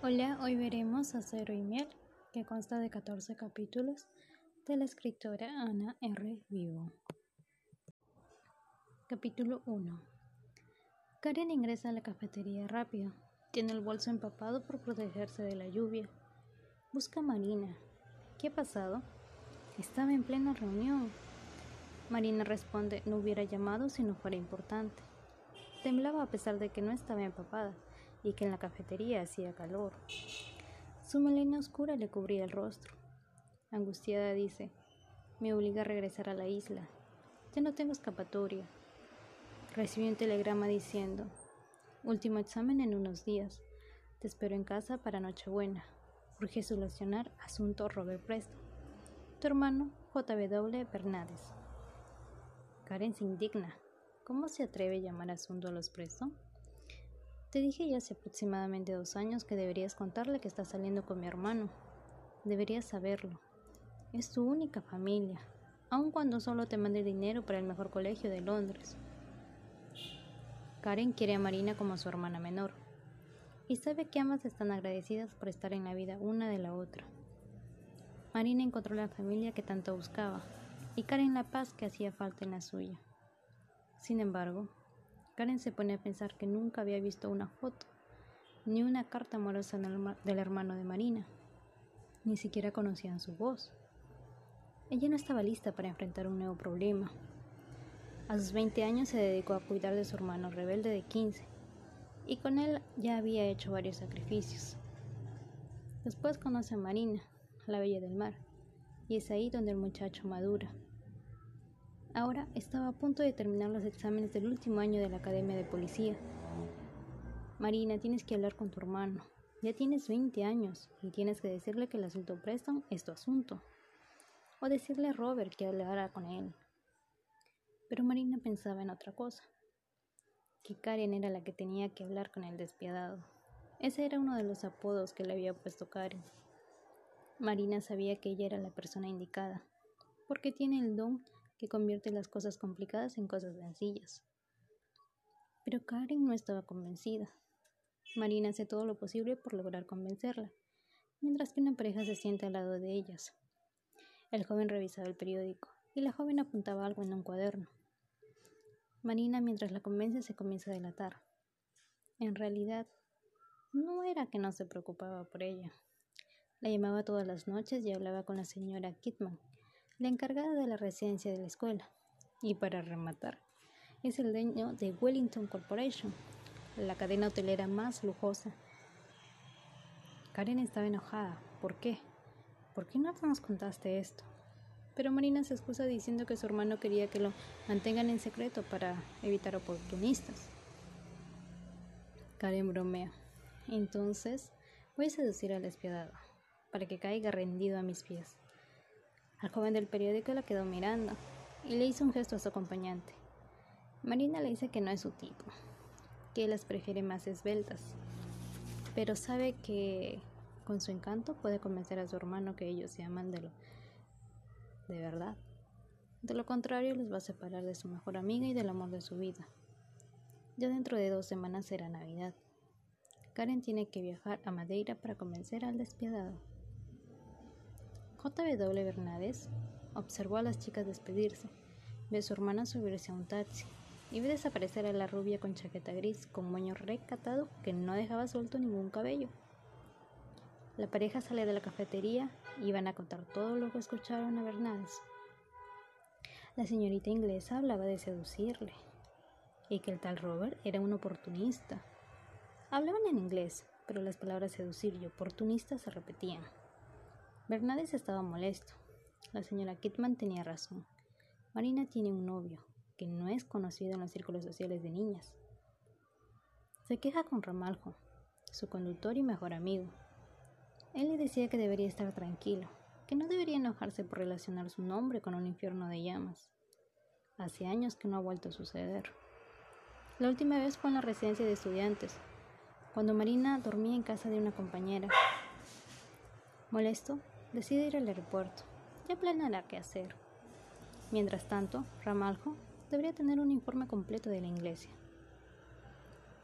Hola, hoy veremos Acero y Miel, que consta de 14 capítulos de la escritora Ana R. Vivo. Capítulo 1 Karen ingresa a la cafetería rápido. Tiene el bolso empapado por protegerse de la lluvia. Busca a Marina. ¿Qué ha pasado? Estaba en plena reunión. Marina responde, no hubiera llamado si no fuera importante. Temblaba a pesar de que no estaba empapada y que en la cafetería hacía calor. Su melena oscura le cubría el rostro. Angustiada dice, me obliga a regresar a la isla. Ya no tengo escapatoria. Recibió un telegrama diciendo, último examen en unos días. Te espero en casa para Nochebuena. Urge solucionar asunto Robert Preston. Tu hermano J.W. Bernández. Karen se indigna. ¿Cómo se atreve a llamar asunto a los Preston? Te dije ya hace aproximadamente dos años que deberías contarle que estás saliendo con mi hermano. Deberías saberlo. Es tu única familia, aun cuando solo te mande dinero para el mejor colegio de Londres. Karen quiere a Marina como su hermana menor y sabe que ambas están agradecidas por estar en la vida una de la otra. Marina encontró la familia que tanto buscaba y Karen la paz que hacía falta en la suya. Sin embargo, Karen se pone a pensar que nunca había visto una foto, ni una carta amorosa del hermano de Marina. Ni siquiera conocían su voz. Ella no estaba lista para enfrentar un nuevo problema. A sus 20 años se dedicó a cuidar de su hermano rebelde de 15, y con él ya había hecho varios sacrificios. Después conoce a Marina, la bella del mar, y es ahí donde el muchacho madura. Ahora estaba a punto de terminar los exámenes del último año de la Academia de Policía. Marina, tienes que hablar con tu hermano. Ya tienes 20 años y tienes que decirle que el asunto Preston es tu asunto. O decirle a Robert que hablara con él. Pero Marina pensaba en otra cosa. Que Karen era la que tenía que hablar con el despiadado. Ese era uno de los apodos que le había puesto Karen. Marina sabía que ella era la persona indicada, porque tiene el don que convierte las cosas complicadas en cosas sencillas. Pero Karen no estaba convencida. Marina hace todo lo posible por lograr convencerla, mientras que una pareja se sienta al lado de ellas. El joven revisaba el periódico y la joven apuntaba algo en un cuaderno. Marina, mientras la convence, se comienza a delatar. En realidad, no era que no se preocupaba por ella. La llamaba todas las noches y hablaba con la señora Kidman, la encargada de la residencia de la escuela. Y para rematar, es el dueño de Wellington Corporation, la cadena hotelera más lujosa. Karen estaba enojada. ¿Por qué? ¿Por qué no nos contaste esto? Pero Marina se excusa diciendo que su hermano quería que lo mantengan en secreto para evitar oportunistas. Karen bromea. Entonces voy a seducir al despiadado para que caiga rendido a mis pies. Al joven del periódico la quedó mirando y le hizo un gesto a su acompañante. Marina le dice que no es su tipo, que las prefiere más esbeltas, pero sabe que con su encanto puede convencer a su hermano que ellos se aman de, lo, de verdad. De lo contrario, les va a separar de su mejor amiga y del amor de su vida. Ya dentro de dos semanas será Navidad. Karen tiene que viajar a Madeira para convencer al despiadado. J.W. Bernández observó a las chicas despedirse, ve a su hermana subirse a un taxi y ve desaparecer a la rubia con chaqueta gris con moño recatado que no dejaba suelto ningún cabello. La pareja sale de la cafetería y van a contar todo lo que escucharon a Bernández. La señorita inglesa hablaba de seducirle y que el tal Robert era un oportunista. Hablaban en inglés, pero las palabras seducir y oportunista se repetían. Bernández estaba molesto. La señora Kitman tenía razón. Marina tiene un novio, que no es conocido en los círculos sociales de niñas. Se queja con Ramaljo, su conductor y mejor amigo. Él le decía que debería estar tranquilo, que no debería enojarse por relacionar su nombre con un infierno de llamas. Hace años que no ha vuelto a suceder. La última vez fue en la residencia de estudiantes, cuando Marina dormía en casa de una compañera. Molesto, decide ir al aeropuerto. Ya planeará qué hacer. Mientras tanto, Ramaljo debería tener un informe completo de la iglesia.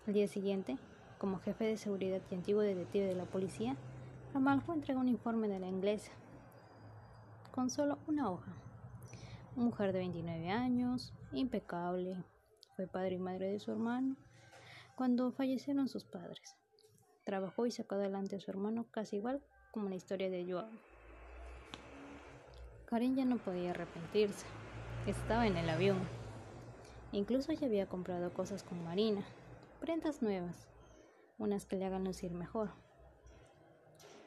Al día siguiente, como jefe de seguridad y antiguo detective de la policía, Ramalho entregó un informe de la inglesa con solo una hoja. Mujer de 29 años, impecable, fue padre y madre de su hermano cuando fallecieron sus padres. Trabajó y sacó adelante a su hermano casi igual como la historia de Joao. Karen ya no podía arrepentirse. Estaba en el avión. Incluso ya había comprado cosas con Marina, prendas nuevas, unas que le hagan lucir mejor.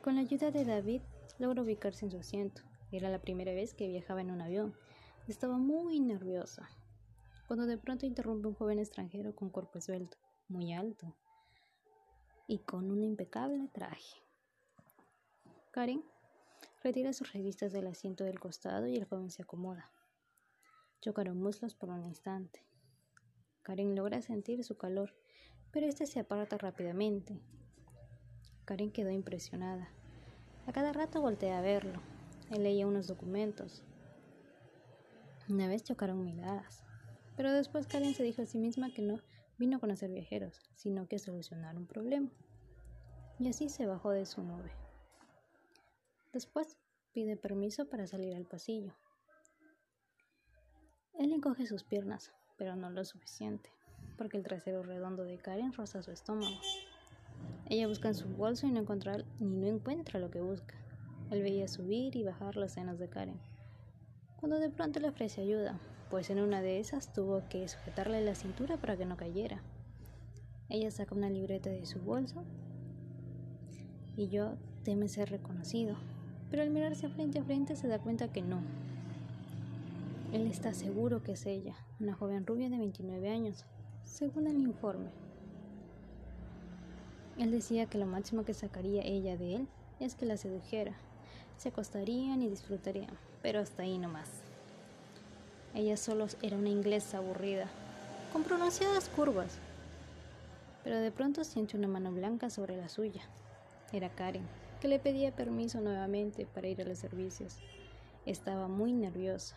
Con la ayuda de David, logró ubicarse en su asiento. Era la primera vez que viajaba en un avión. Estaba muy nerviosa. Cuando de pronto interrumpe un joven extranjero con cuerpo esbelto, muy alto, y con un impecable traje. Karen retira sus revistas del asiento del costado y el joven se acomoda. Chocaron muslos por un instante. Karen logra sentir su calor, pero este se aparta rápidamente. Karen quedó impresionada. A cada rato voltea a verlo. Él leía unos documentos. Una vez chocaron miradas, pero después Karen se dijo a sí misma que no vino a conocer viajeros, sino que a solucionar un problema. Y así se bajó de su nube. Después pide permiso para salir al pasillo. Él encoge sus piernas, pero no lo suficiente, porque el trasero redondo de Karen roza su estómago. Ella busca en su bolso y no encuentra, ni no encuentra lo que busca. Él veía subir y bajar los senos de Karen. Cuando de pronto le ofrece ayuda, pues en una de esas tuvo que sujetarle la cintura para que no cayera. Ella saca una libreta de su bolso y yo teme ser reconocido pero al mirarse frente a frente se da cuenta que no. Él está seguro que es ella, una joven rubia de 29 años, según el informe. Él decía que lo máximo que sacaría ella de él es que la sedujera. Se acostarían y disfrutarían, pero hasta ahí nomás. Ella solo era una inglesa aburrida, con pronunciadas curvas. Pero de pronto siente una mano blanca sobre la suya. Era Karen que le pedía permiso nuevamente para ir a los servicios. Estaba muy nerviosa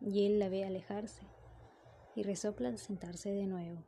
y él la ve alejarse y resopla al sentarse de nuevo.